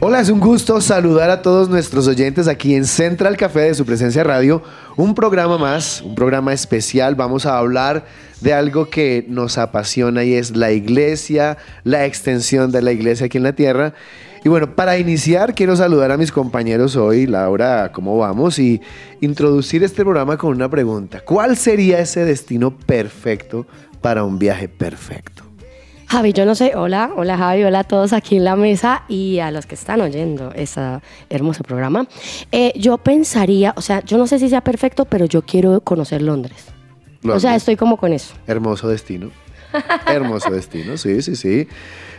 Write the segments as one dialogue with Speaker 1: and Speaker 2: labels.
Speaker 1: Hola, es un gusto saludar a todos nuestros oyentes aquí en Central Café de su presencia radio. Un programa más, un programa especial. Vamos a hablar de algo que nos apasiona y es la iglesia, la extensión de la iglesia aquí en la tierra. Y bueno, para iniciar quiero saludar a mis compañeros hoy, Laura, ¿cómo vamos? Y introducir este programa con una pregunta. ¿Cuál sería ese destino perfecto para un viaje perfecto?
Speaker 2: Javi, yo no sé, hola, hola Javi, hola a todos aquí en la mesa y a los que están oyendo este hermoso programa. Eh, yo pensaría, o sea, yo no sé si sea perfecto, pero yo quiero conocer Londres. O sea, estoy como con eso.
Speaker 1: Hermoso destino. Hermoso destino, sí, sí, sí.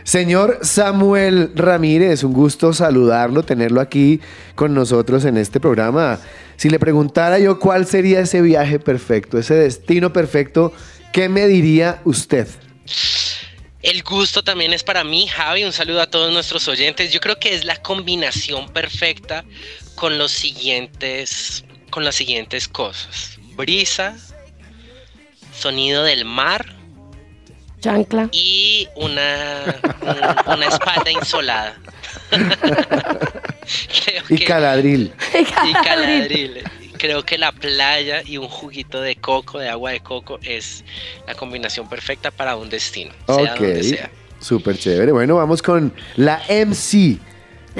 Speaker 1: Señor Samuel Ramírez, un gusto saludarlo, tenerlo aquí con nosotros en este programa. Si le preguntara yo cuál sería ese viaje perfecto, ese destino perfecto, ¿qué me diría usted?
Speaker 3: El gusto también es para mí, Javi. Un saludo a todos nuestros oyentes. Yo creo que es la combinación perfecta con los siguientes, con las siguientes cosas: brisa, sonido del mar
Speaker 2: Chancla.
Speaker 3: y una, un- una espalda insolada. Creo
Speaker 1: Y
Speaker 3: que-
Speaker 1: caladril.
Speaker 3: y caladril. Creo que la playa y un juguito de coco, de agua de coco, es la combinación perfecta para un destino, sea
Speaker 1: Ok,
Speaker 3: donde sea.
Speaker 1: súper chévere. Bueno, vamos con la MC,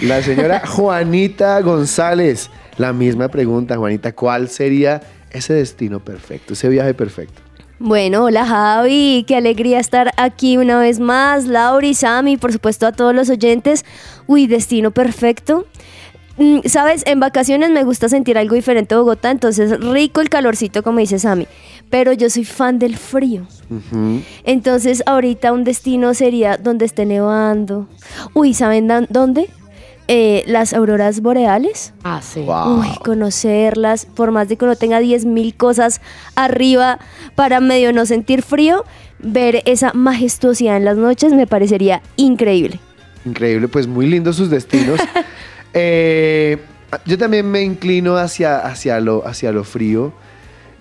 Speaker 1: la señora Juanita González. La misma pregunta, Juanita, ¿cuál sería ese destino perfecto, ese viaje perfecto?
Speaker 4: Bueno, hola Javi, qué alegría estar aquí una vez más. Lauri, Sammy, por supuesto a todos los oyentes. Uy, destino perfecto. Mm, Sabes, en vacaciones me gusta sentir algo diferente a Bogotá, entonces rico el calorcito, como dice Sammy. Pero yo soy fan del frío. Entonces ahorita un destino sería donde esté nevando. Uy, ¿saben dónde? Eh, las auroras boreales.
Speaker 2: Ah, sí.
Speaker 1: Wow.
Speaker 4: Uy, conocerlas, por más de que uno tenga 10.000 cosas arriba para medio no sentir frío, ver esa majestuosidad en las noches me parecería increíble.
Speaker 1: Increíble, pues muy lindos sus destinos. Eh, yo también me inclino hacia, hacia, lo, hacia lo frío.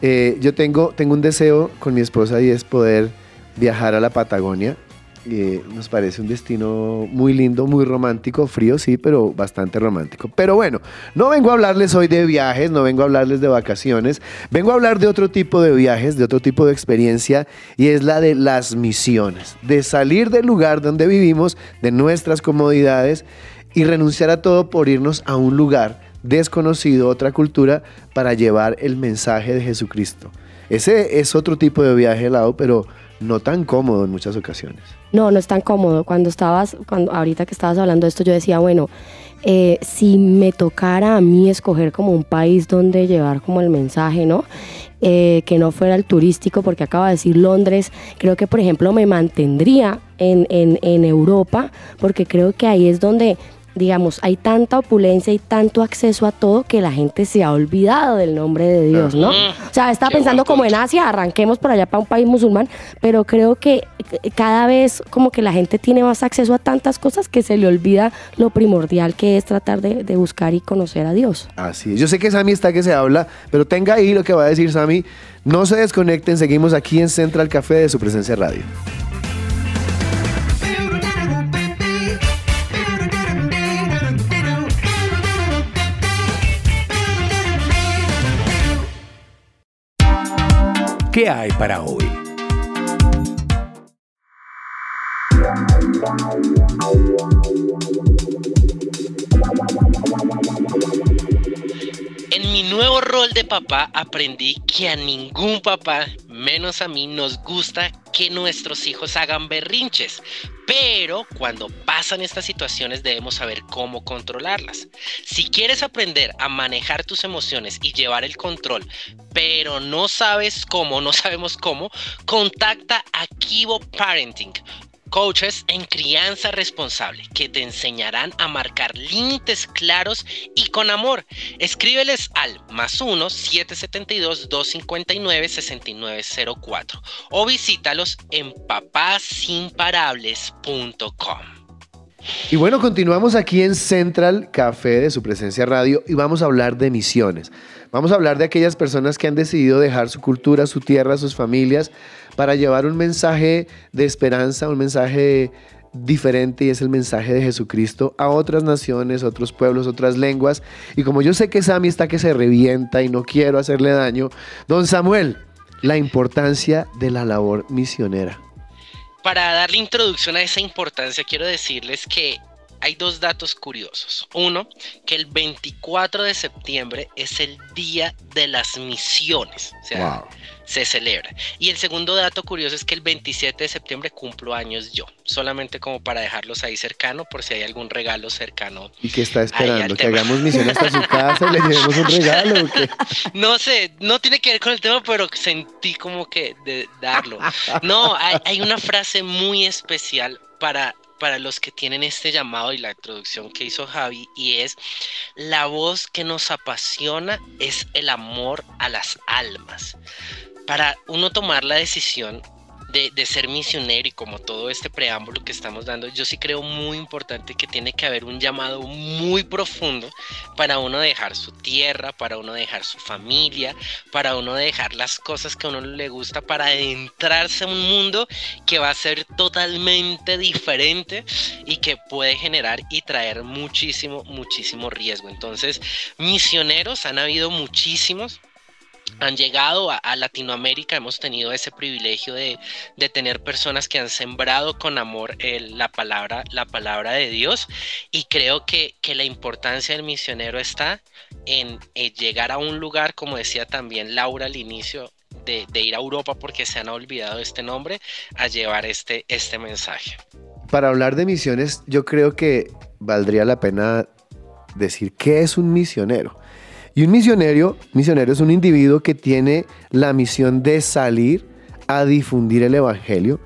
Speaker 1: Eh, yo tengo, tengo un deseo con mi esposa y es poder viajar a la Patagonia. Eh, nos parece un destino muy lindo, muy romántico, frío sí, pero bastante romántico. Pero bueno, no vengo a hablarles hoy de viajes, no vengo a hablarles de vacaciones, vengo a hablar de otro tipo de viajes, de otro tipo de experiencia y es la de las misiones, de salir del lugar donde vivimos, de nuestras comodidades y renunciar a todo por irnos a un lugar desconocido, otra cultura, para llevar el mensaje de Jesucristo. Ese es otro tipo de viaje helado, pero no tan cómodo en muchas ocasiones.
Speaker 2: No, no es tan cómodo. Cuando estabas, cuando ahorita que estabas hablando de esto, yo decía, bueno, eh, si me tocara a mí escoger como un país donde llevar como el mensaje, ¿no? Eh, que no fuera el turístico, porque acaba de decir Londres, creo que por ejemplo me mantendría en, en, en Europa, porque creo que ahí es donde digamos, hay tanta opulencia y tanto acceso a todo que la gente se ha olvidado del nombre de Dios, ¿no? O sea, estaba
Speaker 3: Qué
Speaker 2: pensando como en. Asia, arranquemos por allá para un país musulmán, pero creo que eh, cada vez como que la gente tiene más acceso a tantas cosas que se le olvida lo primordial que es tratar de, de buscar y conocer a Dios.
Speaker 1: Así es. Yo sé que Sammy está que se habla, pero tenga ahí lo que va a decir Sammy. No se desconecten, seguimos aquí en Central Café de su presencia radio.
Speaker 5: ¿Qué hay para hoy?
Speaker 3: De papá aprendí que a ningún papá, menos a mí, nos gusta que nuestros hijos hagan berrinches. Pero cuando pasan estas situaciones debemos saber cómo controlarlas. Si quieres aprender a manejar tus emociones y llevar el control, pero no sabes cómo, no sabemos cómo, contacta a Kibo Parenting coaches en crianza responsable que te enseñarán a marcar límites claros y con amor. Escríbeles al más 1 772 259 6904 o visítalos en papasinparables.com.
Speaker 1: Y bueno, continuamos aquí en Central Café de su presencia radio y vamos a hablar de misiones. Vamos a hablar de aquellas personas que han decidido dejar su cultura, su tierra, sus familias para llevar un mensaje de esperanza, un mensaje diferente y es el mensaje de Jesucristo a otras naciones, otros pueblos, otras lenguas. Y como yo sé que esa amistad que se revienta y no quiero hacerle daño, don Samuel, la importancia de la labor misionera.
Speaker 3: Para darle introducción a esa importancia, quiero decirles que hay dos datos curiosos. Uno, que el 24 de septiembre es el Día de las Misiones. O sea, se celebra. Y el segundo dato curioso es que el 27 de septiembre cumplo años yo. Solamente como para dejarlos ahí cercano por si hay algún regalo cercano.
Speaker 1: ¿Y qué está esperando? ¿Que hagamos misión hasta su casa y le llevemos un regalo? ¿o qué?
Speaker 3: No sé, no tiene que ver con el tema, pero sentí como que de darlo. No, hay, hay una frase muy especial para para los que tienen este llamado y la introducción que hizo Javi y es la voz que nos apasiona es el amor a las almas. Para uno tomar la decisión de, ser misionero y como todo este preámbulo que estamos dando, yo sí creo muy importante que tiene que haber un llamado muy profundo para uno dejar su tierra, para uno dejar su familia, para uno dejar las cosas que a uno le gusta, para adentrarse a un mundo que va a ser totalmente diferente y que puede generar y traer muchísimo, muchísimo riesgo. Entonces, misioneros han habido muchísimos han llegado a, a, Latinoamérica, hemos tenido ese privilegio de, de tener personas que han sembrado con amor el, la, palabra, la palabra de Dios y creo que, que la importancia del misionero está en, llegar a un lugar, como decía también Laura al inicio, de, de, ir a Europa porque se han olvidado este nombre, a llevar este, este mensaje.
Speaker 1: Para hablar de misiones, yo creo que valdría la pena decir qué es un misionero. Y un misionero, misionero es un individuo que tiene la misión de salir a difundir el Evangelio.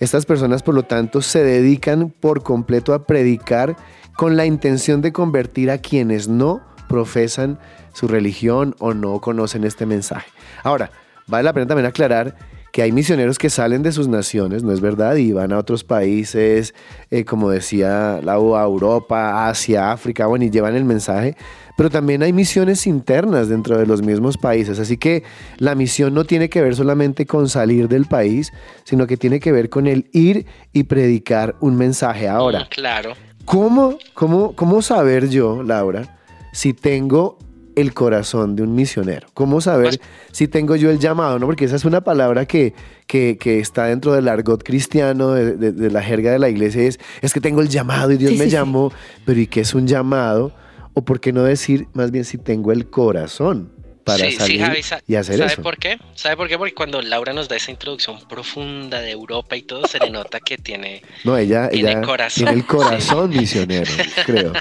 Speaker 1: Estas personas, por lo tanto, se dedican por completo a predicar con la intención de convertir a quienes no profesan su religión o no conocen este mensaje. Ahora, vale la pena también aclarar que hay misioneros que salen de sus naciones, ¿no es verdad? Y van a otros países, eh, como decía la a Europa, Asia, África, bueno, y llevan el mensaje. Pero también hay misiones internas dentro de los mismos países. Así que la misión no tiene que ver solamente con salir del país, sino que tiene que ver con el ir y predicar un mensaje. Ahora,
Speaker 3: Mm, claro.
Speaker 1: ¿cómo, cómo, cómo saber yo, Laura, si tengo el corazón de un misionero? ¿Cómo saber
Speaker 3: Pues-
Speaker 1: si tengo yo el llamado? ¿no? Porque esa es una palabra que, que, que está dentro del argot cristiano, de, de- de la jerga de la iglesia, es, es que tengo el llamado y Dios
Speaker 2: Sí,
Speaker 1: me
Speaker 2: sí, sí.
Speaker 1: llamó, pero ¿y qué es un llamado? O por qué no decir más bien si tengo el corazón para
Speaker 3: Sí, sí,
Speaker 1: salir
Speaker 3: Javi,
Speaker 1: y hacer
Speaker 3: ¿sabe
Speaker 1: eso?
Speaker 3: por qué? ¿Sabe por qué? Porque cuando Laura nos da esa introducción profunda de Europa y todo, se le nota que tiene...
Speaker 1: No, ella,
Speaker 3: Tiene
Speaker 1: ella
Speaker 3: corazón.
Speaker 1: tiene el corazón misionero, creo.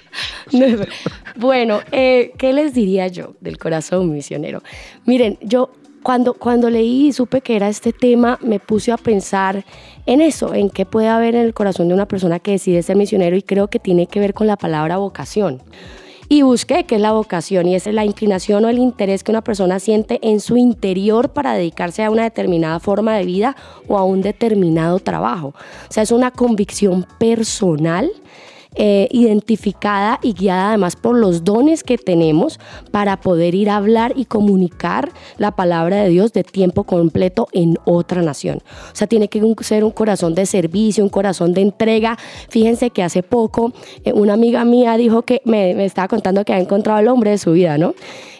Speaker 2: bueno, eh, ¿qué les diría yo del corazón misionero? Miren, yo cuando, cuando leí y supe que era este tema, me puse a pensar en eso, en qué puede haber en el corazón de una persona que decide ser misionero y creo que tiene que ver con la palabra vocación. Y busqué qué es la vocación y es la inclinación o el interés que una persona siente en su interior para dedicarse a una determinada forma de vida o a un determinado trabajo. O sea, es una convicción personal eh, identificada y guiada además por los dones que tenemos para poder ir a hablar y comunicar la palabra de Dios de tiempo completo en otra nación. O sea, tiene que ser un corazón de servicio, un corazón de entrega. Fíjense que hace poco eh, una amiga mía dijo que me, me estaba contando que ha encontrado el hombre de su vida, ¿no?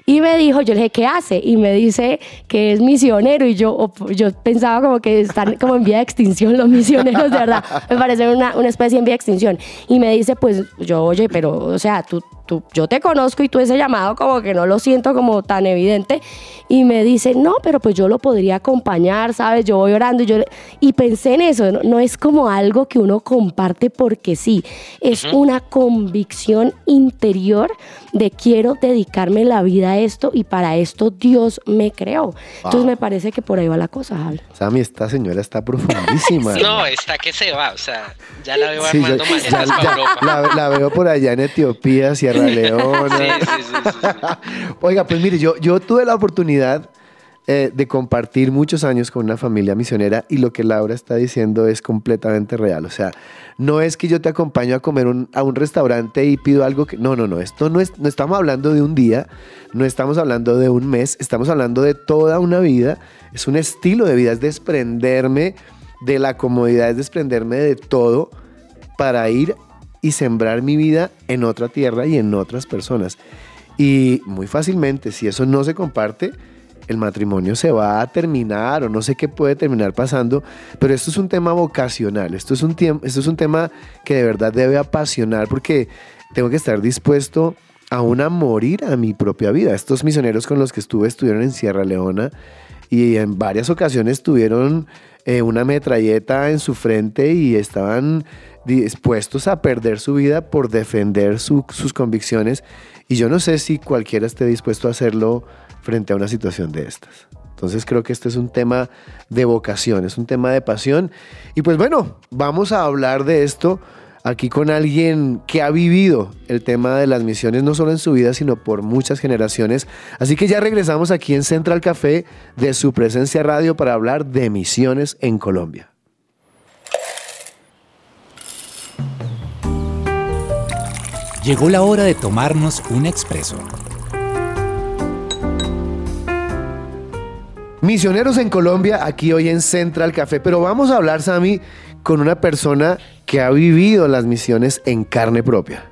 Speaker 2: Y me dijo, yo le dije, ¿qué hace? Y me dice que es misionero. Y yo, yo pensaba como que están como en vía de extinción los misioneros, de verdad. Me parece una, una especie en vía de extinción. Y me dice, pues yo, oye, pero, o sea, tú tú, yo te conozco y tú ese llamado como que no lo siento como tan evidente. Y me dice, no, pero pues yo lo podría acompañar, ¿sabes? Yo voy orando y yo... Y pensé en eso, no, no es como algo que uno comparte porque sí, es una convicción interior de quiero dedicarme la vida a esto y para esto Dios me creó. Entonces me parece que por ahí va la cosa, Javi.
Speaker 1: Sammy, esta señora está profundísima.
Speaker 3: No, está que se va, o sea, ya la veo
Speaker 1: Sí,
Speaker 3: armando maletas
Speaker 1: ya-
Speaker 3: para
Speaker 1: ya-
Speaker 3: Europa.
Speaker 1: la, la veo por allá en Etiopía, Sierra Leona.
Speaker 3: Sí, sí.
Speaker 1: Oiga, pues mire, yo, yo tuve la oportunidad eh, de compartir muchos años con una familia misionera y lo que Laura está diciendo es completamente real. O sea, no es que yo te acompaño a comer un- a un restaurante y pido algo que... No, no, no. Esto no es... No estamos hablando de un día, no estamos hablando de un mes, estamos hablando de toda una vida. Es un estilo de vida, es desprenderme de la comodidad, es desprenderme de todo para ir y sembrar mi vida en otra tierra y en otras personas. Y muy fácilmente, si eso no se comparte, el matrimonio se va a terminar o no sé qué puede terminar pasando, pero esto es un tema vocacional, esto es un, esto es un tema que de verdad debe apasionar porque tengo que estar dispuesto aún a morir a mi propia vida. Estos misioneros con los que estuve estuvieron en Sierra Leona y en varias ocasiones tuvieron eh, una metralleta en su frente y estaban dispuestos a perder su vida por defender su- sus convicciones. Y yo no sé si cualquiera esté dispuesto a hacerlo frente a una situación de estas. Entonces creo que este es un tema de vocación, es un tema de pasión. Y pues bueno, vamos a hablar de esto aquí con alguien que ha vivido el tema de las misiones no solo en su vida, sino por muchas generaciones. Así que ya regresamos aquí en Central Café de su presencia radio para hablar de misiones en Colombia.
Speaker 5: Llegó la hora de tomarnos un expreso.
Speaker 1: Misioneros en Colombia, aquí hoy en Central Café, pero vamos a hablar, Sami, con una persona que ha vivido las misiones en carne propia.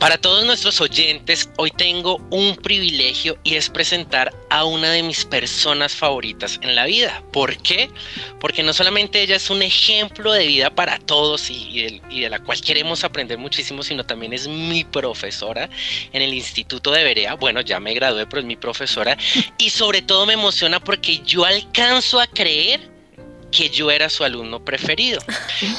Speaker 3: Para todos nuestros oyentes, hoy tengo un privilegio y es presentar a una de mis personas favoritas en la vida. ¿Por qué? Porque no solamente ella es un ejemplo de vida para todos y, de la cual queremos aprender muchísimo, sino también es mi profesora en el Instituto de Berea. Bueno, ya me gradué, pero es mi profesora. Y sobre todo me emociona porque yo alcanzo a creer que yo era su alumno preferido.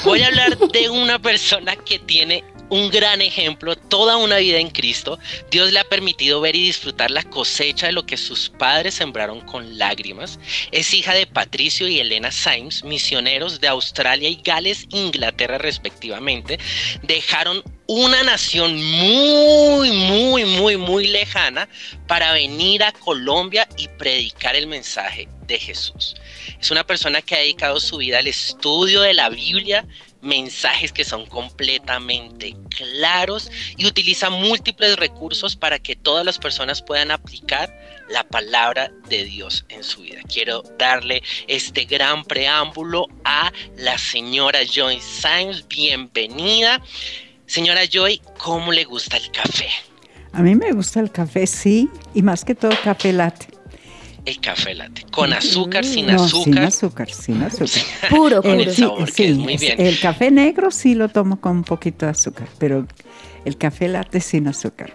Speaker 3: Voy a hablar de una persona que tiene un gran ejemplo, toda una vida en Cristo. Dios le ha permitido ver y disfrutar la cosecha de lo que sus padres sembraron con lágrimas. Es hija de Patricio y Elena Symes, misioneros de Australia y Gales, Inglaterra respectivamente. Dejaron una nación muy, muy, muy, muy lejana para venir a Colombia y predicar el mensaje de Jesús. Es una persona que ha dedicado su vida al estudio de la Biblia, mensajes que son completamente claros y utiliza múltiples recursos para que todas las personas puedan aplicar la palabra de Dios en su vida. Quiero darle este gran preámbulo a la señora Joy Symes. Bienvenida. Señora Joy, ¿cómo le gusta el café?
Speaker 6: A mí me gusta el café, sí, y más que todo café latte.
Speaker 3: El café latte. ¿Con azúcar, sin
Speaker 6: no,
Speaker 3: azúcar?
Speaker 6: sin azúcar, sin azúcar.
Speaker 4: Puro,
Speaker 3: Con
Speaker 4: puro.
Speaker 3: el sabor que es muy bien.
Speaker 6: el café negro sí lo tomo con un poquito de azúcar, pero el café latte sin azúcar.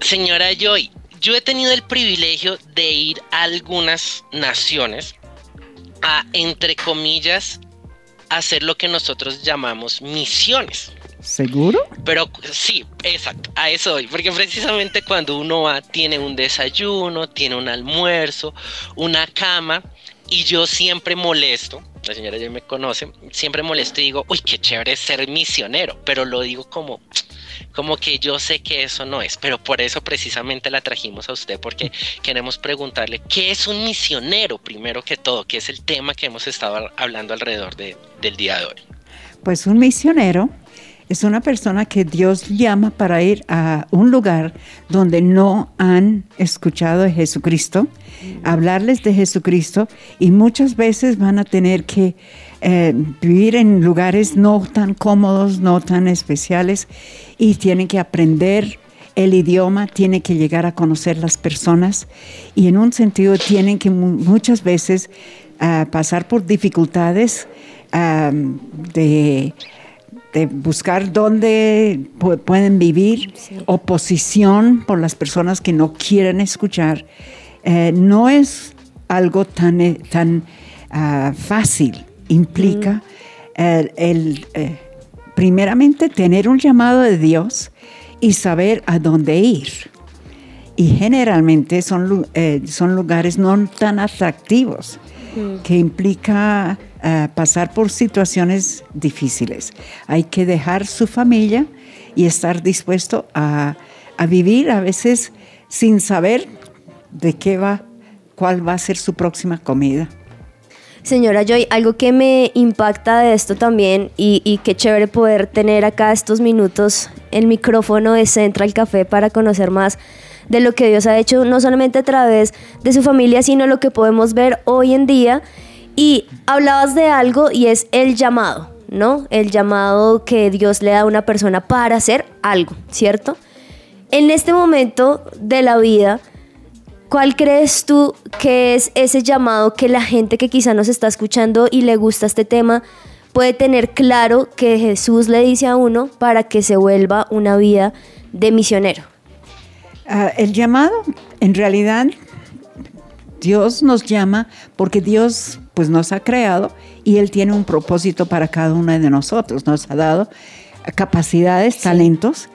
Speaker 3: Señora Joy, yo he tenido el privilegio de ir a algunas naciones a, entre comillas, hacer lo que nosotros llamamos misiones.
Speaker 6: ¿Seguro?
Speaker 3: Pero sí, exacto, a eso voy, porque precisamente cuando uno va, tiene un desayuno, tiene un almuerzo, una cama, y yo siempre molesto, la señora ya me conoce, siempre molesto y digo, uy, qué chévere ser misionero, pero lo digo como, como que yo sé que eso no es, pero por eso precisamente la trajimos a usted, porque queremos preguntarle, ¿qué es un misionero primero que todo? Que es el tema que hemos estado hablando alrededor de- del día de hoy.
Speaker 6: Pues un misionero es una persona que Dios llama para ir a un lugar donde no han escuchado de Jesucristo, hablarles de Jesucristo y muchas veces van a tener que eh, vivir en lugares no tan cómodos, no tan especiales y tienen que aprender el idioma, tienen que llegar a conocer las personas y en un sentido tienen que mu- muchas veces ah, pasar por dificultades ah, de de buscar dónde pu- pueden vivir, oposición por las personas que no quieren escuchar, eh, no es algo tan, eh, tan ah, fácil. Implica el, el, eh, primeramente tener un llamado de Dios y saber a dónde ir. Y generalmente son, eh, son lugares no tan atractivos, que implica eh, pasar por situaciones difíciles. Hay que dejar su familia y estar dispuesto a, a vivir a veces sin saber de qué va, cuál va a ser su próxima comida.
Speaker 4: Señora Joy, algo que me impacta de esto también y, y qué chévere poder tener acá estos minutos el micrófono de Central Café para conocer más de lo que Dios ha hecho, no solamente a través de su familia, sino lo que podemos ver hoy en día. Y hablabas de algo y es el llamado, ¿no? El llamado que Dios le da a una persona para hacer algo, ¿cierto? En este momento de la vida, ¿Cuál crees tú que es ese llamado que la gente que quizá nos está escuchando y le gusta este tema puede tener claro que Jesús le dice a uno para que se vuelva una vida de misionero?
Speaker 6: Ah, el llamado, en realidad, Dios nos llama porque Dios pues nos ha creado y Él tiene un propósito para cada uno de nosotros. Nos ha dado capacidades, talentos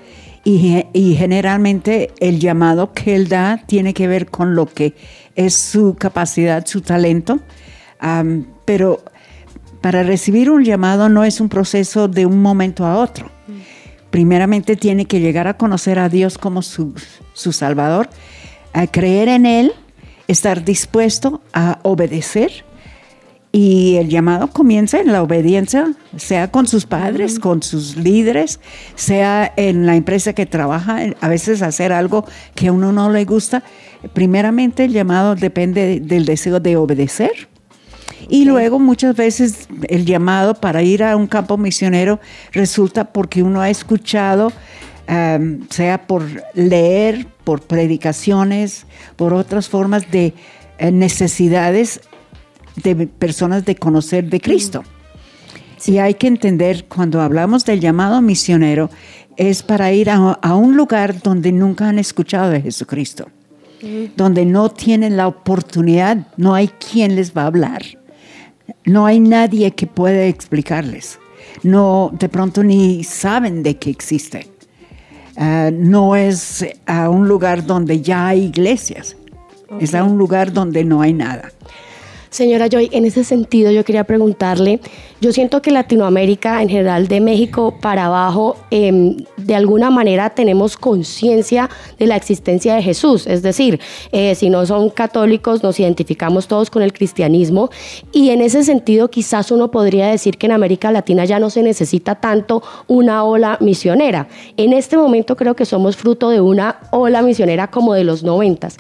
Speaker 6: y, y generalmente el llamado que Él da tiene que ver con lo que es su capacidad, su talento. Pero para recibir un llamado no es un proceso de un momento a otro. Primeramente tiene que llegar a conocer a Dios como su, su Salvador, a creer en Él, estar dispuesto a obedecer. Y el llamado comienza en la obediencia, sea con sus padres, con sus líderes, sea en la empresa que trabaja, a veces hacer algo que a uno no le gusta. Primeramente el llamado depende del deseo de obedecer. Y luego muchas veces el llamado para ir a un campo misionero resulta porque uno ha escuchado, um, sea por leer, por predicaciones, por otras formas de eh, necesidades de personas de conocer de Cristo. Y hay que entender, cuando hablamos del llamado misionero, es para ir a, a un lugar donde nunca han escuchado de Jesucristo, donde no tienen la oportunidad, no hay quien les va a hablar. No hay nadie que pueda explicarles. No, de pronto ni saben de que existe. Ah, no es a un lugar donde ya hay iglesias. Es a un lugar donde no hay nada.
Speaker 2: Señora Joy, en ese sentido yo quería preguntarle, yo siento que Latinoamérica, en general de México para abajo, em, de alguna manera tenemos conciencia de la existencia de Jesús, es decir, eh, si no son católicos nos identificamos todos con el cristianismo y en ese sentido quizás uno podría decir que en América Latina ya no se necesita tanto una ola misionera. En este momento creo que somos fruto de una ola misionera como de los noventas.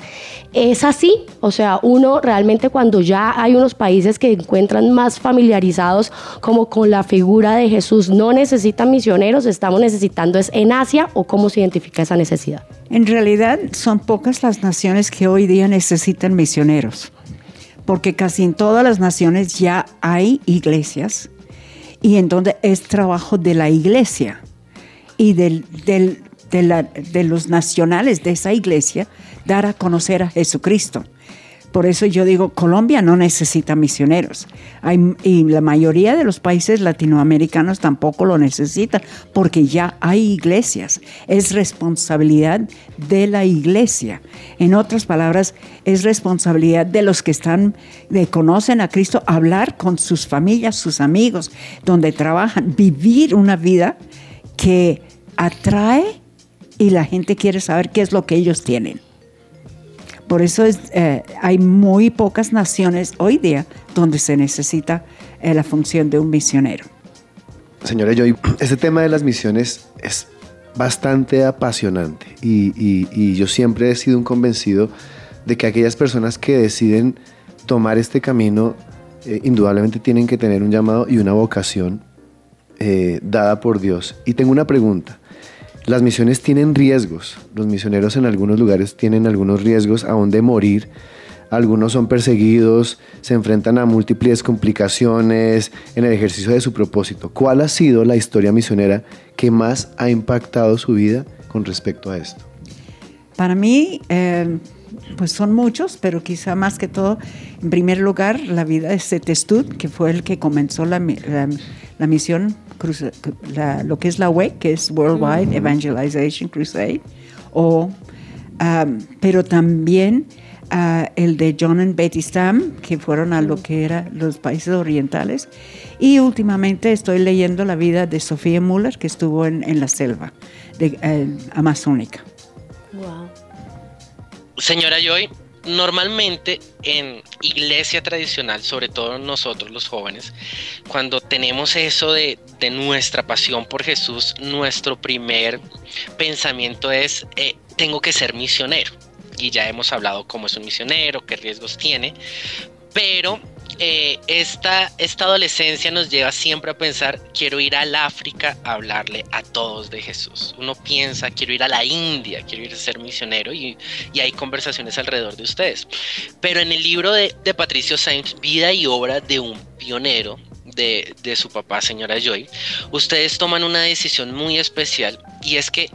Speaker 2: ¿Es así? O sea, uno realmente cuando ya hay unos países que encuentran más familiarizados como con la figura de Jesús, no necesitan misioneros, estamos necesitando es en Asia o cómo se identifica esa necesidad.
Speaker 6: En realidad son pocas las naciones que hoy día necesitan misioneros, porque casi en todas las naciones ya hay iglesias y en donde es trabajo de la iglesia y de los nacionales de esa iglesia dar a conocer a Jesucristo. Por eso yo digo, Colombia no necesita misioneros. Y la mayoría de los países latinoamericanos tampoco lo necesitan porque ya hay iglesias. Es responsabilidad de la iglesia. En otras palabras, es responsabilidad de los que están, de conocen a Cristo, hablar con sus familias, sus amigos, donde trabajan, vivir una vida que atrae y la gente quiere saber qué es lo que ellos tienen. Por eso es, eh, hay muy pocas naciones hoy día donde se necesita eh, la función de un misionero.
Speaker 1: Señora Joy, este tema de las misiones es bastante apasionante y, yo siempre he sido un convencido de que aquellas personas que deciden tomar este camino eh, indudablemente tienen que tener un llamado y una vocación dada por Dios. Y tengo una pregunta. Las misiones tienen riesgos. Los misioneros en algunos lugares tienen algunos riesgos aún de morir algunos son perseguidos, se enfrentan a múltiples complicaciones en el ejercicio de su propósito. ¿Cuál ha sido la historia misionera que más ha impactado su vida con respecto a esto?
Speaker 6: Para mí, eh, pues son muchos, pero quizá más que todo, en primer lugar, la vida de Setestud, que fue el que comenzó la, la- la misión, cruce- la- lo que es la WEC, que es Worldwide Evangelization Crusade, o, um, pero también ah, el de John and Betty Stam, que fueron a lo que eran los países orientales, y últimamente estoy leyendo la vida de Sofía Muller, que estuvo en, en la selva de, eh, amazónica.
Speaker 2: Wow.
Speaker 3: Señora Joy, normalmente en iglesia tradicional, sobre todo nosotros los jóvenes, cuando tenemos eso de, nuestra pasión por Jesús, nuestro primer pensamiento es, eh, tengo que ser misionero. Y ya hemos hablado cómo es un misionero, qué riesgos tiene, pero eh, esta, esta adolescencia nos lleva siempre a pensar, quiero ir al África a hablarle a todos de Jesús. Uno piensa, quiero ir a la India, quiero ir a ser misionero y, y hay conversaciones alrededor de ustedes. Pero en el libro de, de Patricio Sainz, Vida y Obra de un Pionero, de, de su papá, señora Joy, ustedes toman una decisión muy especial y es que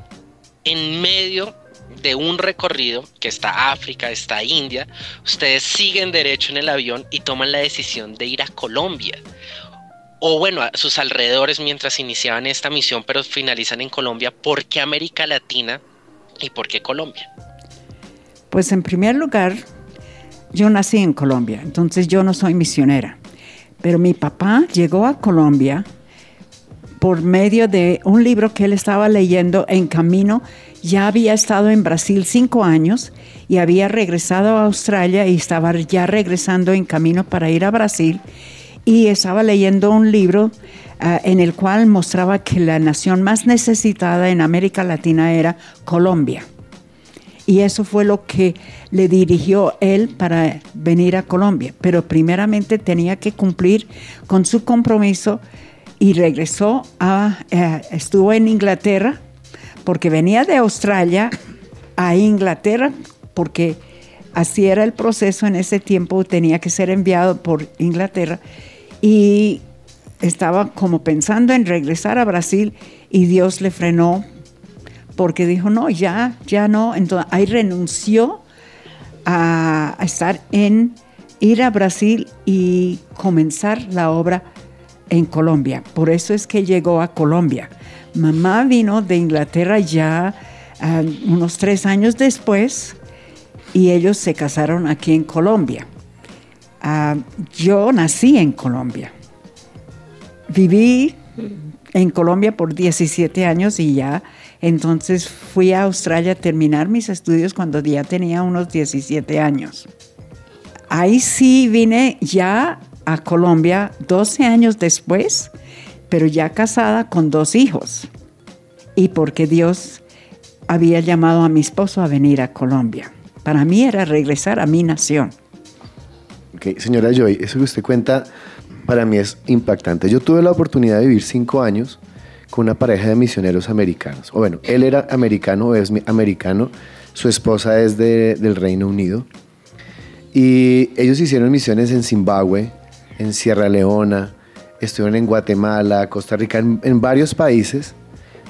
Speaker 3: en medio de un recorrido que está África, está India, ustedes siguen derecho en el avión y toman la decisión de ir a Colombia. O bueno, a sus alrededores mientras iniciaban esta misión, pero finalizan en Colombia. ¿Por qué América Latina y por qué Colombia?
Speaker 6: Pues en primer lugar, yo nací en Colombia, entonces yo no soy misionera, pero mi papá llegó a Colombia por medio de un libro que él estaba leyendo en camino. Ya había estado en Brasil cinco años y había regresado a Australia y estaba ya regresando en camino para ir a Brasil y estaba leyendo un libro ah, en el cual mostraba que la nación más necesitada en América Latina era Colombia. Y eso fue lo que le dirigió él para venir a Colombia. Pero primeramente tenía que cumplir con su compromiso y regresó a, eh, estuvo en Inglaterra, porque venía de Australia a Inglaterra, porque así era el proceso en ese tiempo, tenía que ser enviado por Inglaterra. Y estaba como pensando en regresar a Brasil y Dios le frenó porque dijo, no, ya, ya no. Entonces ahí renunció a, estar en ir a Brasil y comenzar la obra en Colombia. Por eso es que llegó a Colombia. Mamá vino de Inglaterra ya ah, unos tres años después y ellos se casaron aquí en Colombia. Ah, yo nací en Colombia. Viví en Colombia por 17 años y ya entonces fui a Australia a terminar mis estudios cuando ya tenía unos 17 años. Ahí sí vine ya a Colombia 12 años después, pero ya casada con dos hijos. Y porque Dios había llamado a mi esposo a venir a Colombia. Para mí era regresar a mi nación.
Speaker 1: Ok, señora Joy, eso que usted cuenta para mí es impactante. Yo tuve la oportunidad de vivir cinco años con una pareja de misioneros americanos. O bueno, él era americano, es americano, su esposa es de- del Reino Unido. Y ellos hicieron misiones en Zimbabue, en Sierra Leona, estuvieron en Guatemala, Costa Rica, en, varios países,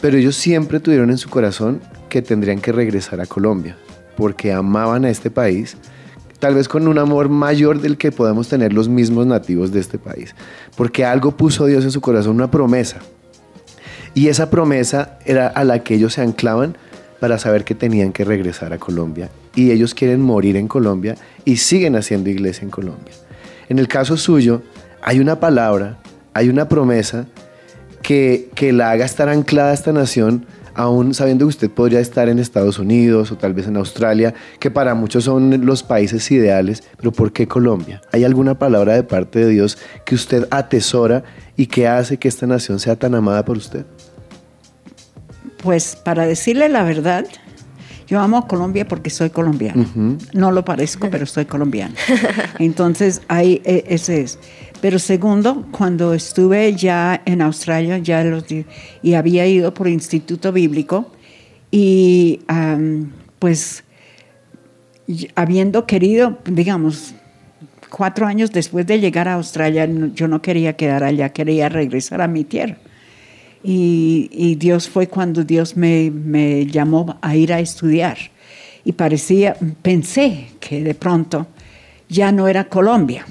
Speaker 1: pero ellos siempre tuvieron en su corazón que tendrían que regresar a Colombia, porque amaban a este país, tal vez con un amor mayor del que podemos tener los mismos nativos de este país, porque algo puso Dios en su corazón, una promesa. Y esa promesa era a la que ellos se anclaban para saber que tenían que regresar a Colombia. Y ellos quieren morir en Colombia y siguen haciendo iglesia en Colombia. En el caso suyo, hay una palabra, hay una promesa que, que la haga estar anclada a esta nación, aún sabiendo que usted podría estar en Estados Unidos o tal vez en Australia, que para muchos son los países ideales, pero ¿por qué Colombia? ¿Hay alguna palabra de parte de Dios que usted atesora y que hace que esta nación sea tan amada por usted?
Speaker 6: Pues para decirle la verdad, yo amo a Colombia porque soy colombiana. No lo parezco, pero soy colombiana. Entonces, ahí e- ese es. Pero segundo, cuando estuve ya en Australia, ya los y había ido por Instituto Bíblico, y am, pues habiendo querido, digamos, cuatro años después de llegar a Australia, yo no quería quedar allá, quería regresar a mi tierra. Y, y Dios fue cuando Dios me, me llamó a ir a estudiar. Y parecía, pensé que de pronto ya no era Colombia.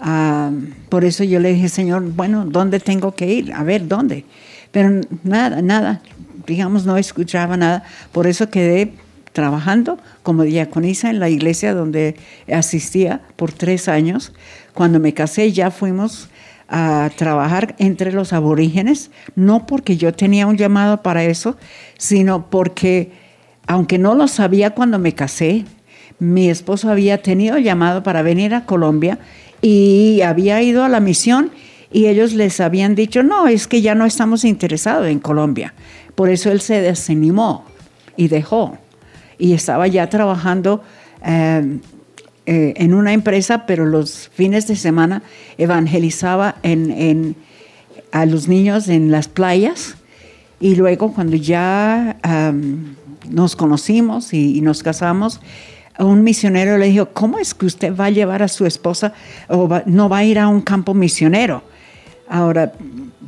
Speaker 6: Ah, por eso yo le dije, Señor, bueno, ¿dónde tengo que ir? A ver, ¿dónde? Pero nada, nada, digamos, no escuchaba nada. Por eso quedé trabajando como diaconisa en la iglesia donde asistía por tres años. Cuando me casé ya fuimos a trabajar entre los aborígenes, no porque yo tenía un llamado para eso, sino porque, aunque no lo sabía cuando me casé, mi esposo había tenido llamado para venir a Colombia y había ido a la misión y ellos les habían dicho, no, es que ya no estamos interesados en Colombia. Por eso él se desanimó y dejó. Y estaba ya trabajando eh, eh, en una empresa, pero los fines de semana evangelizaba a los niños en las playas. Y luego cuando ya nos conocimos y nos casamos, un misionero le dijo, ¿cómo es que usted va a llevar a su esposa o va- no va a ir a un campo misionero? Ahora,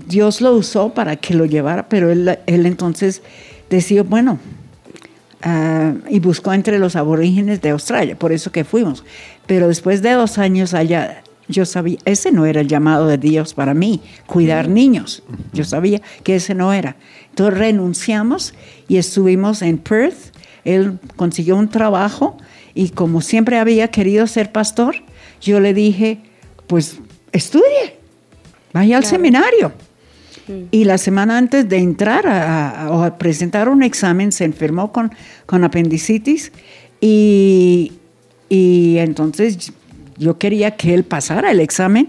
Speaker 6: Dios lo usó para que lo llevara, pero él, él entonces decidió, bueno, ah, y buscó entre los aborígenes de Australia, por eso que fuimos. Pero después de dos años allá, yo sabía, ese no era el llamado de Dios para mí, cuidar niños. Yo sabía que ese no era. Entonces renunciamos y estuvimos en Perth. Él consiguió un trabajo y como siempre había querido ser pastor, yo le dije, pues estudie, vaya al seminario. Y la semana antes de entrar a, a- a presentar un examen se enfermó con, con apendicitis y, y entonces yo quería que él pasara el examen.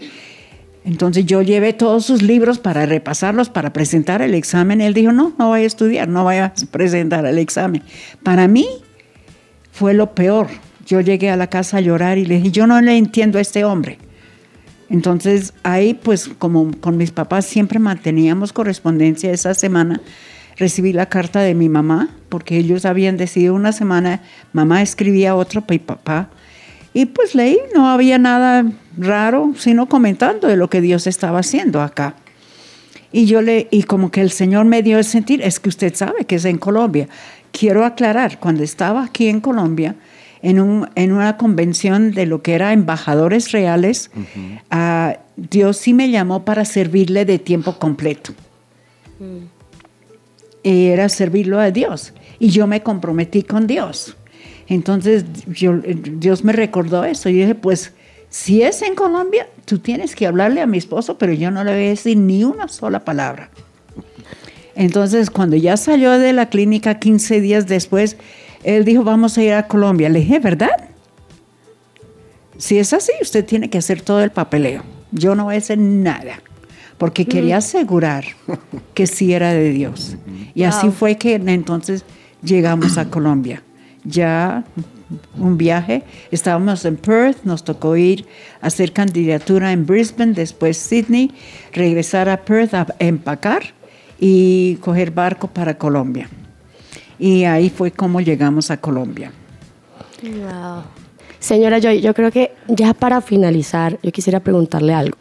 Speaker 6: Entonces yo llevé todos sus libros para repasarlos, para presentar el examen. Él dijo, no, no vaya a estudiar, no vaya a presentar el examen. Para mí fue lo peor. Yo llegué a la casa a llorar y le dije, yo no le entiendo a este hombre. Entonces ahí pues como con mis papás siempre manteníamos correspondencia esa semana, recibí la carta de mi mamá porque ellos habían decidido una semana, mamá escribía otro y papá. Y pues leí, no había nada raro, sino comentando de lo que Dios estaba haciendo acá. Y yo le, y como que el Señor me dio el sentir, es que usted sabe que es en Colombia. Quiero aclarar, cuando estaba aquí en Colombia, en, un, en una convención de lo que era embajadores reales, ah, Dios sí me llamó para servirle de tiempo completo. Y era servirlo a Dios. Y yo me comprometí con Dios. Entonces yo, Dios me recordó eso. Y dije, pues si es en Colombia, tú tienes que hablarle a mi esposo, pero yo no le voy a decir ni una sola palabra. Entonces, cuando ya salió de la clínica 15 días después, él dijo, vamos a ir a Colombia. Le dije, ¿verdad? Si es así, usted tiene que hacer todo el papeleo. Yo no voy a hacer nada, porque quería asegurar que sí era de Dios. Y así
Speaker 4: Wow.
Speaker 6: fue que entonces llegamos a Colombia. Ya un viaje, estábamos en Perth, nos tocó ir a hacer candidatura en Brisbane, después Sydney, regresar a Perth a empacar y coger barco para Colombia. Y ahí fue como llegamos a Colombia.
Speaker 2: Señora Joy, yo creo que ya para finalizar, yo quisiera preguntarle algo.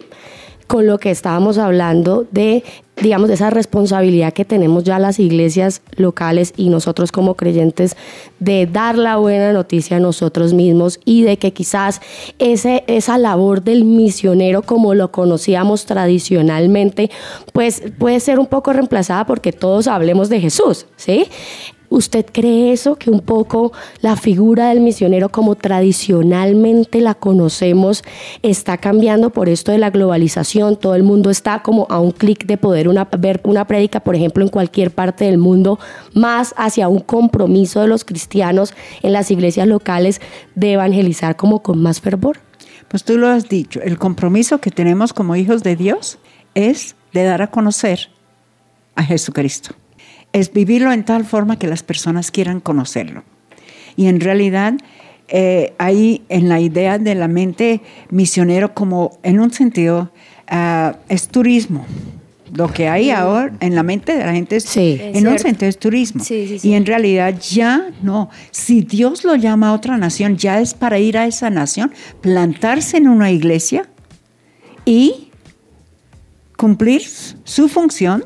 Speaker 2: Con lo que estábamos hablando de, digamos, de esa responsabilidad que tenemos ya las iglesias locales y nosotros como creyentes de dar la buena noticia a nosotros mismos y de que quizás ese, esa labor del misionero como lo conocíamos tradicionalmente, pues puede ser un poco reemplazada porque todos hablemos de Jesús, ¿sí? ¿Usted cree eso? Que un poco la figura del misionero como tradicionalmente la conocemos está cambiando por esto de la globalización. Todo el mundo está como a un clic de poder una- ver una prédica, por ejemplo, en cualquier parte del mundo, más hacia un compromiso de los cristianos en las iglesias locales de evangelizar como con más fervor.
Speaker 6: Pues tú lo has dicho, el compromiso que tenemos como hijos de Dios es de dar a conocer a Jesucristo. Es vivirlo en tal forma que las personas quieran conocerlo. Y en realidad, eh, hay en la idea de la mente misionero como en un sentido, ah, es turismo. Lo que hay ahora en la mente de la gente es,
Speaker 2: Sí.
Speaker 4: Es
Speaker 6: en un
Speaker 4: cierto.
Speaker 6: sentido es turismo.
Speaker 4: Sí, sí, sí.
Speaker 6: Y en realidad ya no. Si Dios lo llama a otra nación, ya es para ir a esa nación, plantarse en una iglesia y cumplir su función.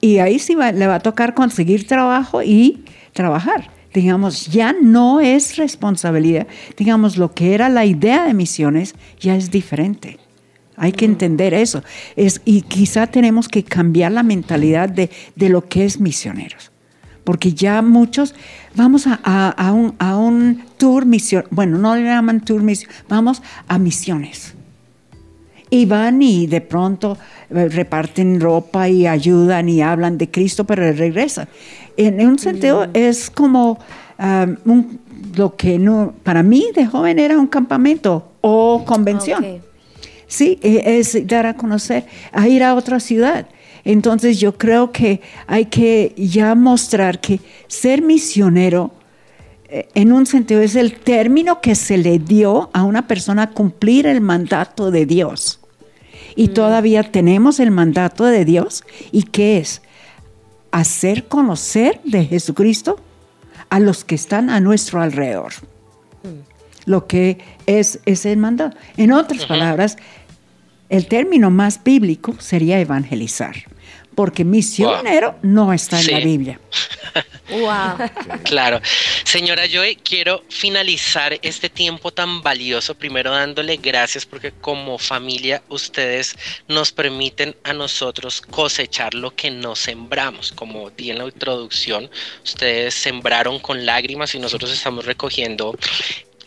Speaker 6: Y ahí sí va- le va a tocar conseguir trabajo y trabajar. Digamos, ya no es responsabilidad. Digamos, lo que era la idea de misiones ya es diferente. Hay que entender eso. Es, y quizá tenemos que cambiar la mentalidad de, de lo que es misioneros. Porque ya muchos, vamos a, a- un, a un tour misión, bueno, no le llaman tour misión, vamos a misiones. Y van y de pronto eh, reparten ropa y ayudan y hablan de Cristo, pero regresan. En un sentido es como um, un- lo que no, para mí de joven era un campamento o convención.
Speaker 4: Ok.
Speaker 6: Sí, e- es dar a conocer, a ir a otra ciudad. Entonces yo creo que hay que ya mostrar que ser misionero, en un sentido, es el término que se le dio a una persona a cumplir el mandato de Dios. Y todavía tenemos el mandato de Dios. ¿Y qué es? Hacer conocer de Jesucristo a los que están a nuestro alrededor lo que es, es el mandato. En otras palabras, el término más bíblico sería evangelizar, porque misionero no está en la. Biblia.
Speaker 4: Wow.
Speaker 3: Claro. Señora Joy, quiero finalizar este tiempo tan valioso, primero dándole gracias porque como familia ustedes nos permiten a nosotros cosechar lo que no sembramos. Como di en la introducción, ustedes sembraron con lágrimas y nosotros estamos recogiendo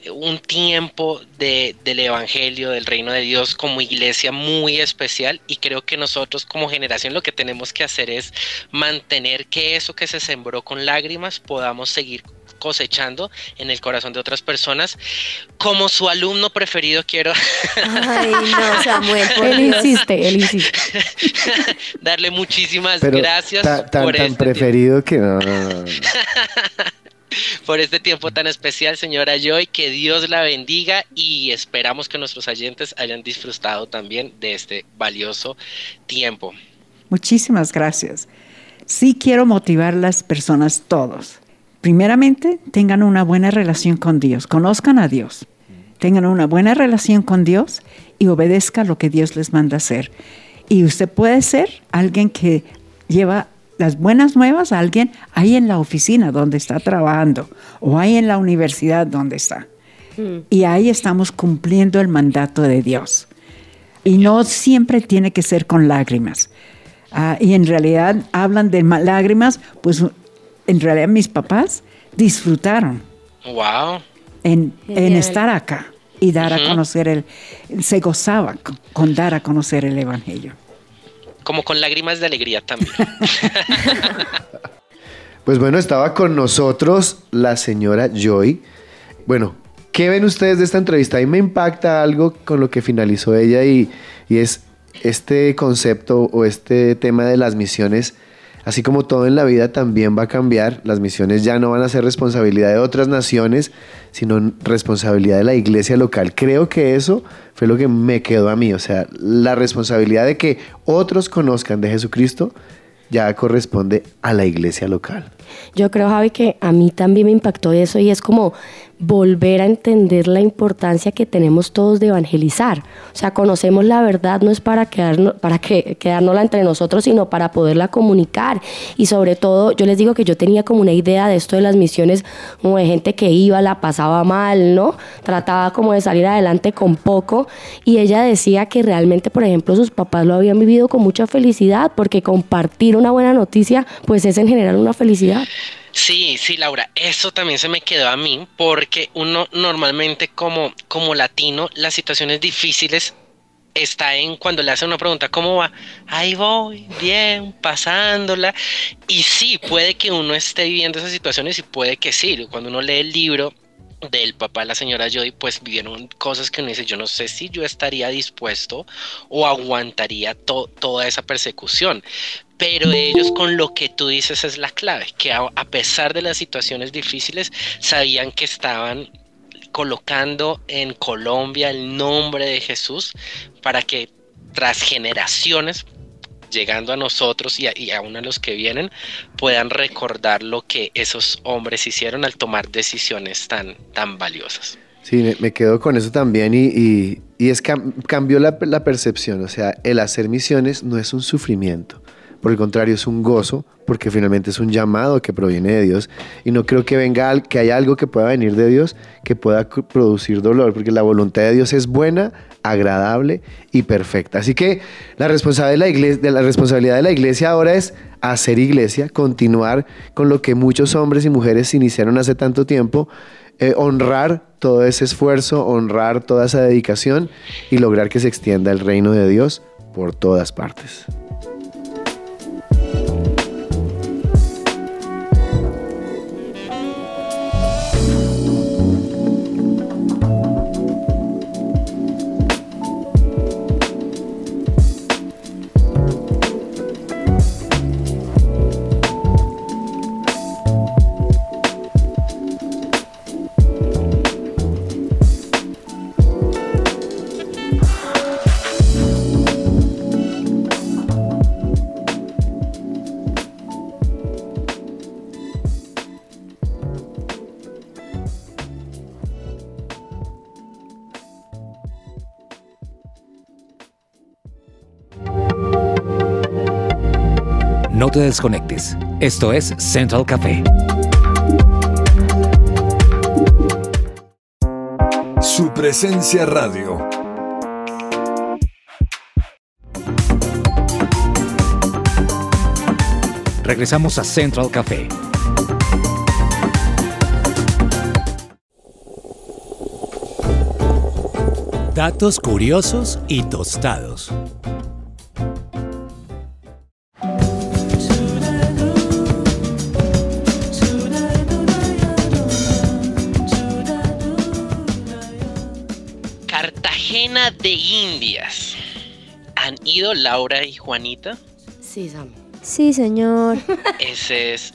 Speaker 3: un tiempo de, del Evangelio, del reino de Dios como iglesia muy especial y creo que nosotros como generación lo que tenemos que hacer es mantener que eso que se sembró con lágrimas podamos seguir cosechando en el corazón de otras personas. Como su alumno preferido quiero
Speaker 4: Ay, no, Samuel, por
Speaker 2: Él insiste, él insiste.
Speaker 3: darle muchísimas
Speaker 1: Pero
Speaker 3: gracias
Speaker 1: tan,
Speaker 3: por,
Speaker 1: tan
Speaker 3: este
Speaker 1: preferido que no, no, no, no.
Speaker 3: por este tiempo tan especial, señora Joy. Que Dios la bendiga y esperamos que nuestros oyentes hayan disfrutado también de este valioso tiempo.
Speaker 6: Muchísimas gracias. Sí quiero motivar las personas todos. Primeramente, tengan una buena relación con Dios, conozcan a Dios, tengan una buena relación con Dios y obedezcan lo que Dios les manda hacer. Y usted puede ser alguien que lleva las buenas nuevas a alguien ahí en la oficina donde está trabajando o ahí en la universidad donde está. Y ahí estamos cumpliendo el mandato de Dios. Y no siempre tiene que ser con lágrimas. Ah, y en realidad hablan de ma- lágrimas, pues en realidad mis papás disfrutaron
Speaker 3: Wow.
Speaker 6: en, estar acá y dar a conocer el, se gozaba con, con dar a conocer el Evangelio.
Speaker 3: Como con lágrimas de alegría también.
Speaker 1: Pues bueno, estaba con nosotros la señora Joy. Bueno, ¿qué ven ustedes de esta entrevista? A mí me impacta algo con lo que finalizó ella y, y es este concepto o este tema de las misiones. Así como todo en la vida también va a cambiar, las misiones ya no van a ser responsabilidad de otras naciones, sino responsabilidad de la iglesia local. Creo que eso fue lo que me quedó a mí, o sea, la responsabilidad de que otros conozcan de Jesucristo ya corresponde a la iglesia local.
Speaker 2: Yo creo, Javi, que a mí también me impactó eso y es como volver a entender la importancia que tenemos todos de evangelizar. O sea, conocemos la verdad no es para, quedarnos, para que, quedárnosla entre nosotros, sino para poderla comunicar. Y sobre todo, yo les digo que yo tenía como una idea de esto de las misiones, como de gente que iba, la pasaba mal, ¿no? Trataba como de salir adelante con poco. Y ella decía que realmente, por ejemplo, sus papás lo habían vivido con mucha felicidad, porque compartir una buena noticia, pues es en general una felicidad.
Speaker 3: Sí, sí, Laura, eso también se me quedó a mí porque uno normalmente como, como latino, las situaciones difíciles está en cuando le hacen una pregunta, ¿cómo va? Ahí voy, bien, pasándola. Y sí, puede que uno esté viviendo esas situaciones y puede que sí. Cuando uno lee el libro del papá de la señora Jody, pues vivieron cosas que uno dice, yo no sé si yo estaría dispuesto o aguantaría to- toda esa persecución. Pero ellos con lo que tú dices es la clave, que a, pesar de las situaciones difíciles, sabían que estaban colocando en Colombia el nombre de Jesús para que tras generaciones llegando a nosotros y, a, y aún a los que vienen, puedan recordar lo que esos hombres hicieron al tomar decisiones tan, tan valiosas.
Speaker 1: Sí, me, quedo con eso también y, y- es que cambió la percepción, o sea, el hacer misiones no es un sufrimiento, por el contrario es un gozo, porque finalmente es un llamado que proviene de Dios y no creo que venga, que haya algo que pueda venir de Dios que pueda producir dolor, porque la voluntad de Dios es buena, agradable y perfecta. Así que la responsabilidad de la iglesia, la responsabilidad de la iglesia ahora es hacer iglesia, continuar con lo que muchos hombres y mujeres iniciaron hace tanto tiempo, eh, honrar todo ese esfuerzo, honrar toda esa dedicación y lograr que se extienda el reino de Dios por todas partes.
Speaker 5: Desconectes. Esto es Central Café.
Speaker 7: Su presencia radio.
Speaker 5: Regresamos a Central Café. Datos curiosos y tostados.
Speaker 3: De Indias. ¿Han ido Laura y Juanita?
Speaker 2: Sí, Sam.
Speaker 4: Sí, señor.
Speaker 3: Ese es,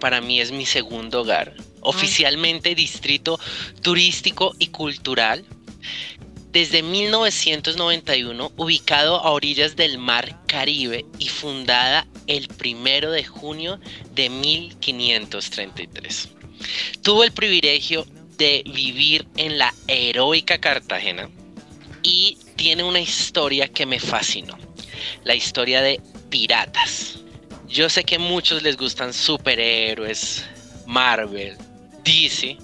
Speaker 3: para mí es mi segundo hogar. Oficialmente distrito turístico y cultural. Desde 1991, ubicado a orillas del Mar Caribe y fundada el primero de junio de 1533. Tuve el privilegio de vivir en la heroica Cartagena y tiene una historia que me fascinó. La historia de piratas. Yo sé que a muchos les gustan superhéroes, Marvel, DC,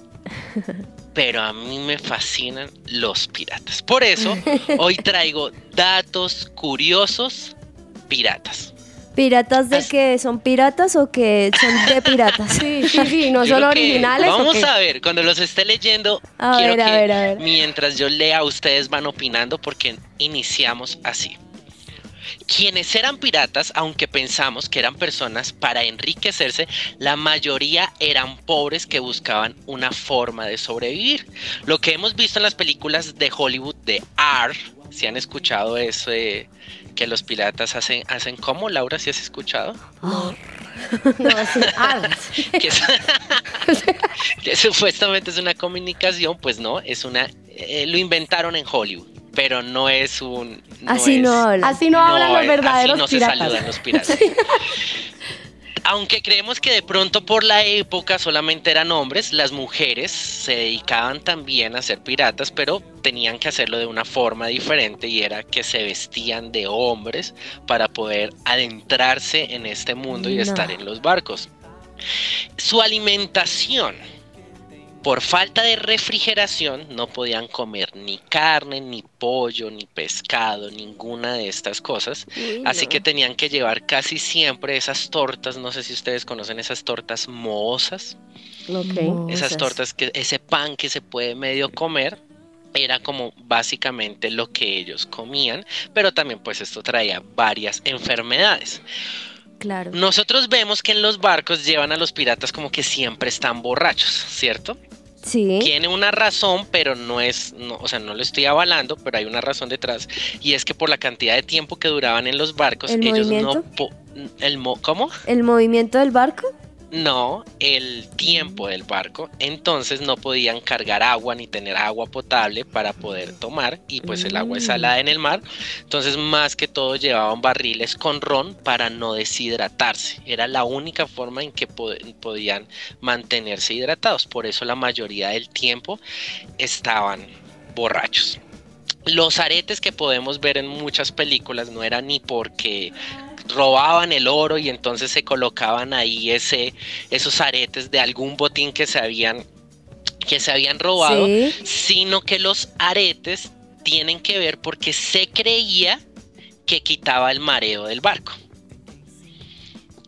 Speaker 3: pero a mí me fascinan los piratas. Por eso hoy traigo datos curiosos piratas.
Speaker 4: ¿Piratas de que son piratas o que son de piratas?
Speaker 2: Sí, sí, sí, no
Speaker 3: Yo
Speaker 2: son originales. ¿o
Speaker 3: Vamos a ver, cuando los esté leyendo,
Speaker 4: A
Speaker 3: quiero
Speaker 4: ver, a
Speaker 3: que
Speaker 4: ver, a ver.
Speaker 3: mientras yo lea, ustedes van opinando porque iniciamos así. Quienes eran piratas, aunque pensamos que eran personas para enriquecerse, la mayoría eran pobres que buscaban una forma de sobrevivir. Lo que hemos visto en las películas de Hollywood de R, si han escuchado eso de que los piratas hacen, hacen como, Laura, si has escuchado?
Speaker 2: No, sí, ah,
Speaker 3: que, es- que supuestamente es una comunicación, pues no, es una, eh, lo inventaron en Hollywood, pero no es un...
Speaker 4: Así no
Speaker 3: es-
Speaker 4: hablan.
Speaker 2: Así no hablan los verdaderos
Speaker 3: así no
Speaker 2: piratas.
Speaker 3: se saludan los piratas. Aunque creemos que de pronto por la época solamente eran hombres, las mujeres se dedicaban también a ser piratas, pero tenían que hacerlo de una forma diferente y era que se vestían de hombres para poder adentrarse en este mundo y
Speaker 4: No.
Speaker 3: estar en los barcos. Su alimentación, por falta de refrigeración, no podían comer ni carne, ni pollo, ni pescado, ninguna de estas cosas. Así
Speaker 4: no.
Speaker 3: que tenían que llevar casi siempre esas tortas, no sé si ustedes conocen esas tortas mohosas, esas tortas que ese pan que se puede medio comer era como básicamente lo que ellos comían, pero también pues esto traía varias enfermedades.
Speaker 4: Claro.
Speaker 3: Nosotros vemos que en los barcos llevan a los piratas como que siempre están borrachos, ¿cierto?
Speaker 4: Sí.
Speaker 3: Tiene una razón, pero no es, no, o sea, no lo estoy avalando, pero hay una razón detrás. Y es que por la cantidad de tiempo que duraban en los barcos,
Speaker 4: ¿El
Speaker 3: ellos
Speaker 4: movimiento?
Speaker 3: no... po- el mo- ¿Cómo?
Speaker 4: ¿El movimiento del barco?
Speaker 3: No, el tiempo del barco, entonces no podían cargar agua ni tener agua potable para poder tomar y pues el agua es
Speaker 2: Mm.
Speaker 3: salada en el mar, entonces más que todo llevaban barriles con ron para no deshidratarse, era la única forma en que po- podían mantenerse hidratados, por eso la mayoría del tiempo estaban borrachos. Los aretes que podemos ver en muchas películas no eran ni porque robaban el oro y entonces se colocaban ahí ese, esos aretes de algún botín que se habían, que se habían robado,
Speaker 4: Sí.
Speaker 3: sino que los aretes tienen que ver porque se creía que quitaba el mareo del barco.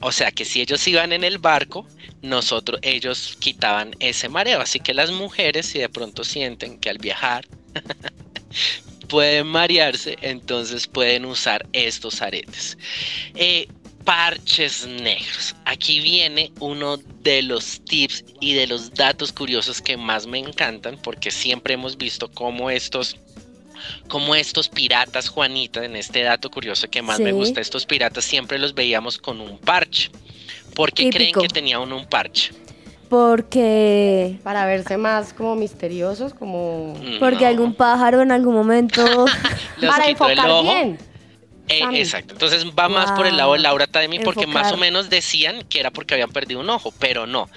Speaker 3: O sea que si ellos iban en el barco, nosotros, ellos quitaban ese mareo. Así que las mujeres, si de pronto sienten que al viajar pueden marearse, entonces pueden usar estos aretes. Eh, parches negros. Aquí viene uno de los tips y de los datos curiosos que más me encantan porque siempre hemos visto cómo estos como estos piratas, Juanita, en este dato curioso que más me gusta, estos piratas siempre los veíamos con un parche. ¿Por qué creen
Speaker 4: Típico.
Speaker 3: que tenía uno un parche?
Speaker 4: Porque
Speaker 2: Para verse más como misteriosos, como...
Speaker 4: porque
Speaker 3: No.
Speaker 4: algún pájaro en algún momento
Speaker 2: Para
Speaker 3: quitó el
Speaker 2: enfocar
Speaker 3: ojo.
Speaker 2: bien.
Speaker 3: Eh, exacto, entonces va más por el lado de. Laura Academy porque más o menos decían que era porque habían perdido un ojo, pero no.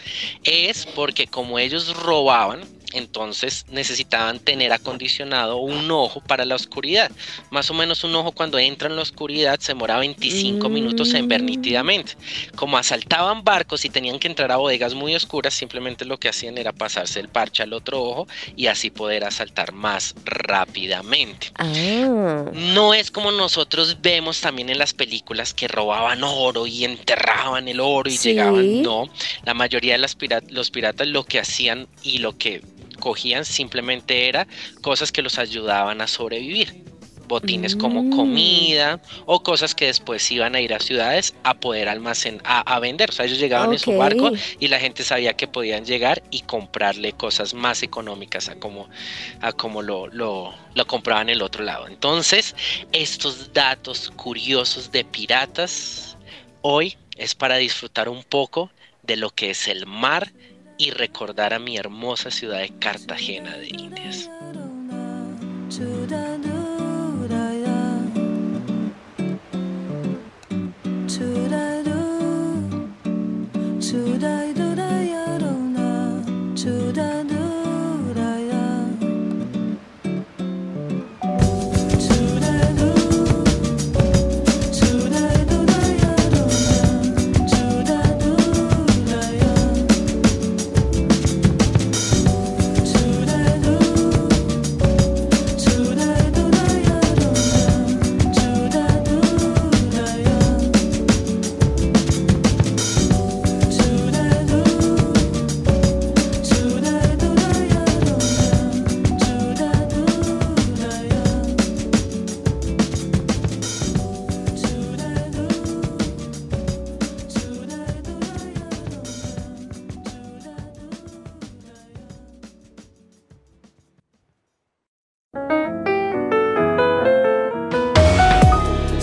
Speaker 3: Es porque como ellos robaban, entonces necesitaban tener acondicionado un ojo para la oscuridad. Más o menos un ojo cuando entra en la oscuridad se demora 25 minutos en ver
Speaker 4: Mm.
Speaker 3: nítidamente. Como asaltaban barcos y tenían que entrar a bodegas muy oscuras, simplemente lo que hacían era pasarse el parche al otro ojo y así poder asaltar más rápidamente.
Speaker 4: Ah.
Speaker 3: No es como nosotros vemos también en las películas que robaban oro y enterraban el oro y
Speaker 4: Sí.
Speaker 3: llegaban. No, la mayoría de las los piratas lo que hacían y lo que cogían simplemente era cosas que los ayudaban a sobrevivir. Botines como
Speaker 4: Mm.
Speaker 3: comida o cosas que después iban a ir a ciudades a poder almacenar, a, a vender. O sea, ellos llegaban en su barco y la gente sabía que podían llegar y comprarle cosas más económicas a como, a como lo, lo, lo compraban el otro lado. Entonces, estos datos curiosos de piratas hoy es para disfrutar un poco de lo que es el mar y recordar a mi hermosa ciudad de Cartagena de Indias.